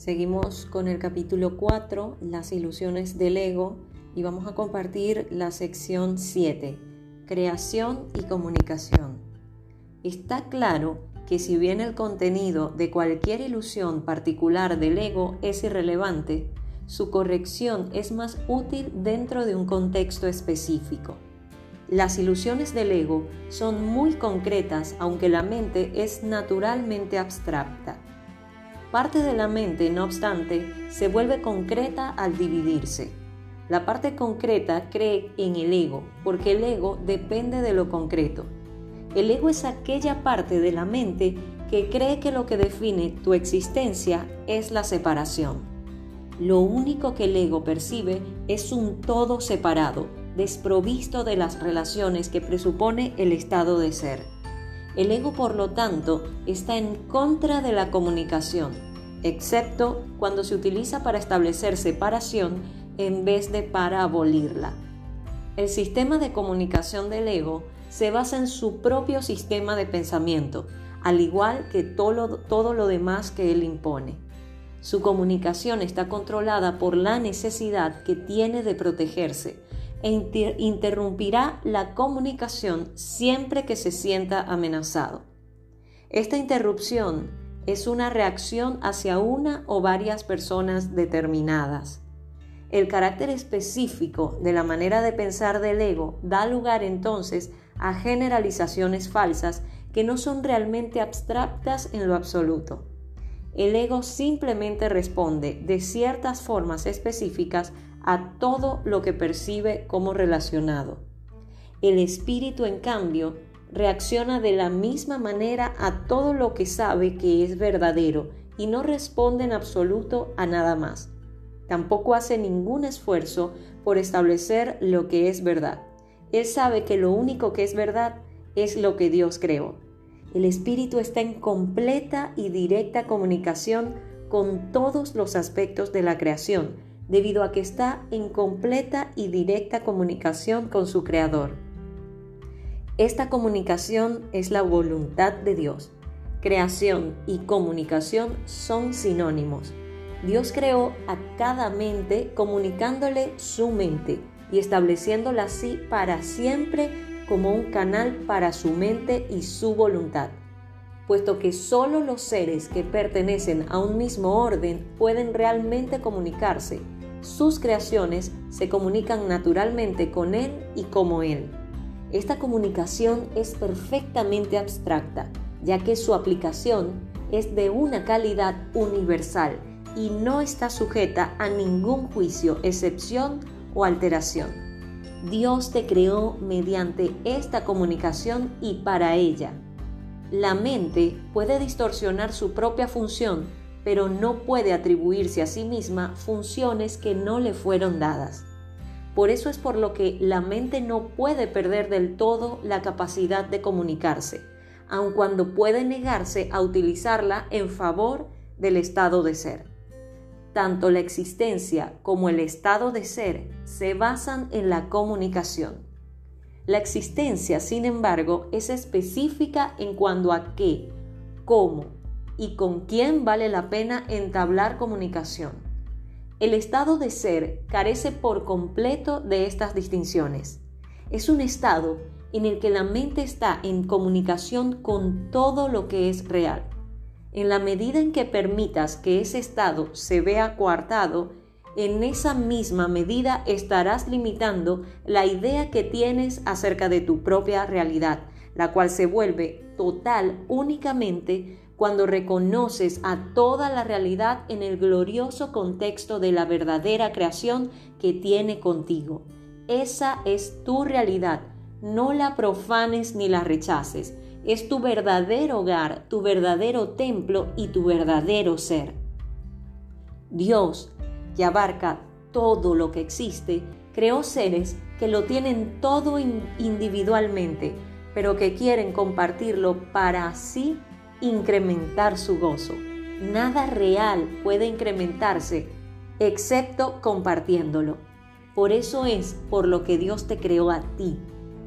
Seguimos con el capítulo 4, las ilusiones del ego, y vamos a compartir la sección 7, creación y comunicación. Está claro que si bien el contenido de cualquier ilusión particular del ego es irrelevante, su corrección es más útil dentro de un contexto específico. Las ilusiones del ego son muy concretas aunque la mente es naturalmente abstracta. Parte de la mente, no obstante, se vuelve concreta al dividirse. La parte concreta cree en el ego, porque el ego depende de lo concreto. El ego es aquella parte de la mente que cree que lo que define tu existencia es la separación. Lo único que el ego percibe es un todo separado, desprovisto de las relaciones que presupone el estado de ser. El ego, por lo tanto, está en contra de la comunicación, excepto cuando se utiliza para establecer separación en vez de para abolirla. El sistema de comunicación del ego se basa en su propio sistema de pensamiento, al igual que todo, todo lo demás que él impone. Su comunicación está controlada por la necesidad que tiene de protegerse, e interrumpirá la comunicación siempre que se sienta amenazado. Esta interrupción es una reacción hacia una o varias personas determinadas. El carácter específico de la manera de pensar del ego da lugar entonces a generalizaciones falsas que no son realmente abstractas en lo absoluto. El ego simplemente responde de ciertas formas específicas a todo lo que percibe como relacionado. El espíritu, en cambio, reacciona de la misma manera a todo lo que sabe que es verdadero y no responde en absoluto a nada más. Tampoco hace ningún esfuerzo por establecer lo que es verdad. Él sabe que lo único que es verdad es lo que Dios creó. El espíritu está en completa y directa comunicación con todos los aspectos de la creación, debido a que está en completa y directa comunicación con su Creador. Esta comunicación es la voluntad de Dios. Creación y comunicación son sinónimos. Dios creó a cada mente comunicándole su mente y estableciéndola así para siempre como un canal para su mente y su voluntad puesto que solo los seres que pertenecen a un mismo orden pueden realmente comunicarse sus creaciones se comunican naturalmente con Él y como Él. Esta comunicación es perfectamente abstracta, ya que su aplicación es de una calidad universal y no está sujeta a ningún juicio, excepción o alteración. Dios te creó mediante esta comunicación y para ella. La mente puede distorsionar su propia función pero no puede atribuirse a sí misma funciones que no le fueron dadas. Por eso es por lo que la mente no puede perder del todo la capacidad de comunicarse, aun cuando puede negarse a utilizarla en favor del estado de ser. Tanto la existencia como el estado de ser se basan en la comunicación. La existencia, sin embargo, es específica en cuanto a qué, cómo y con quién vale la pena entablar comunicación. El estado de ser carece por completo de estas distinciones. Es un estado en el que la mente está en comunicación con todo lo que es real. En la medida en que permitas que ese estado se vea coartado, en esa misma medida estarás limitando la idea que tienes acerca de tu propia realidad, la cual se vuelve total únicamente cuando reconoces a toda la realidad en el glorioso contexto de la verdadera creación que tiene contigo. Esa es tu realidad. No la profanes ni la rechaces. Es tu verdadero hogar, tu verdadero templo y tu verdadero ser. Dios, que abarca todo lo que existe, creó seres que lo tienen todo individualmente, pero que quieren compartirlo para sí incrementar su gozo. Nada real puede incrementarse excepto compartiéndolo. Por eso es por lo que Dios te creó a ti.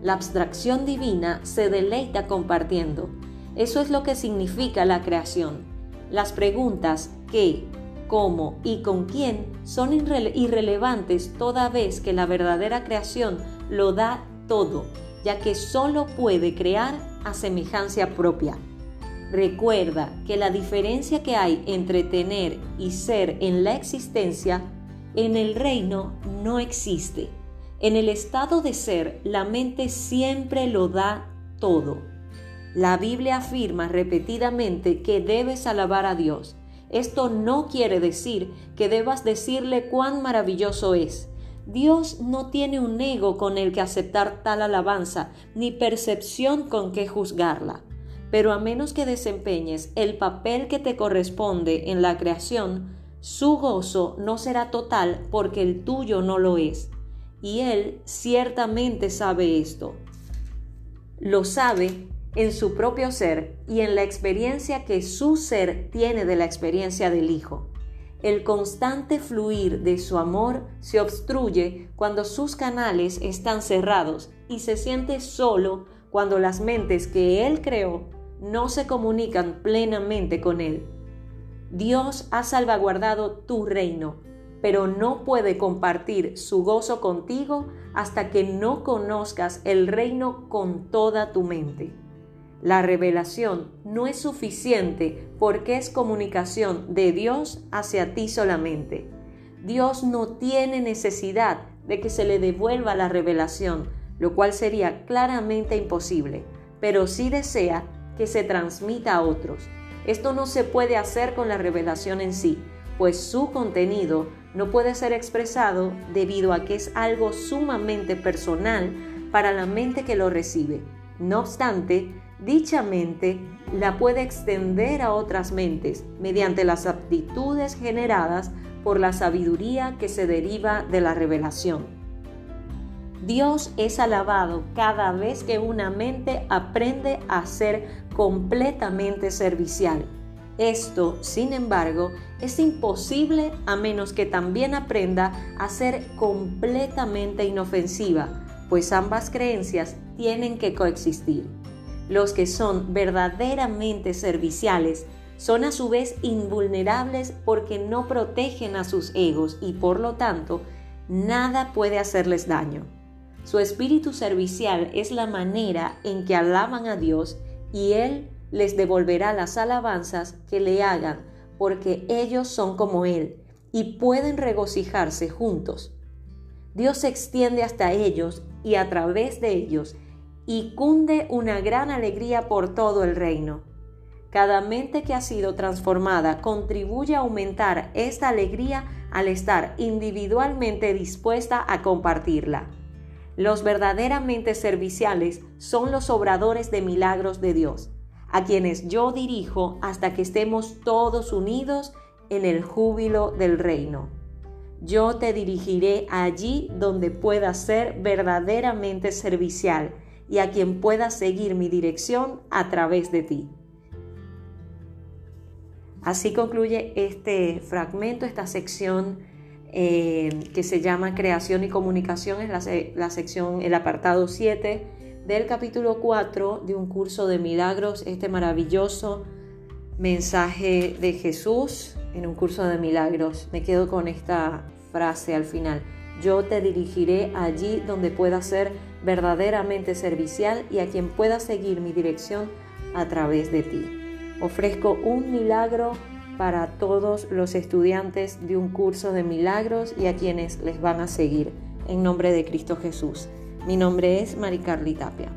La abstracción divina se deleita compartiendo. Eso es lo que significa la creación. Las preguntas ¿qué? cómo y con quién son irrelevantes toda vez que la verdadera creación lo da todo, ya que solo puede crear a semejanza propia. Recuerda que la diferencia que hay entre tener y ser en la existencia, en el reino no existe. En el estado de ser, la mente siempre lo da todo. La Biblia afirma repetidamente que debes alabar a Dios. Esto no quiere decir que debas decirle cuán maravilloso es. Dios no tiene un ego con el que aceptar tal alabanza, ni percepción con que juzgarla pero a menos que desempeñes el papel que te corresponde en la creación, su gozo no será total porque el tuyo no lo es. Y Él ciertamente sabe esto. Lo sabe en su propio ser y en la experiencia que su ser tiene de la experiencia del Hijo. El constante fluir de su amor se obstruye cuando sus canales están cerrados y se siente solo cuando las mentes que Él creó no se comunican plenamente con Él. Dios ha salvaguardado tu reino, pero no puede compartir su gozo contigo hasta que no conozcas el reino con toda tu mente. La revelación no es suficiente porque es comunicación de Dios hacia ti solamente. Dios no tiene necesidad de que se le devuelva la revelación, lo cual sería claramente imposible, pero sí desea que se transmita a otros. Esto no se puede hacer con la revelación en sí, pues su contenido no puede ser expresado debido a que es algo sumamente personal para la mente que lo recibe. No obstante, dicha mente la puede extender a otras mentes mediante las aptitudes generadas por la sabiduría que se deriva de la revelación. Dios es alabado cada vez que una mente aprende a ser completamente servicial. Esto, sin embargo, es imposible a menos que también aprenda a ser completamente inofensiva, pues ambas creencias tienen que coexistir. Los que son verdaderamente serviciales son a su vez invulnerables porque no protegen a sus egos y por lo tanto nada puede hacerles daño. Su espíritu servicial es la manera en que alaban a Dios y Él les devolverá las alabanzas que le hagan, porque ellos son como Él y pueden regocijarse juntos. Dios se extiende hasta ellos y a través de ellos y cunde una gran alegría por todo el reino. Cada mente que ha sido transformada contribuye a aumentar esta alegría al estar individualmente dispuesta a compartirla. Los verdaderamente serviciales son los obradores de milagros de Dios, a quienes yo dirijo hasta que estemos todos unidos en el júbilo del reino. Yo te dirigiré allí donde puedas ser verdaderamente servicial y a quien pueda seguir mi dirección a través de ti. Así concluye este fragmento, esta sección eh, que se llama Creación y Comunicación, es la, la sección, el apartado 7 del capítulo 4 de un curso de milagros, este maravilloso mensaje de Jesús en un curso de milagros. Me quedo con esta frase al final. Yo te dirigiré allí donde pueda ser verdaderamente servicial y a quien pueda seguir mi dirección a través de ti. Ofrezco un milagro para todos los estudiantes de un curso de milagros y a quienes les van a seguir. En nombre de Cristo Jesús. Mi nombre es Maricarly Tapia.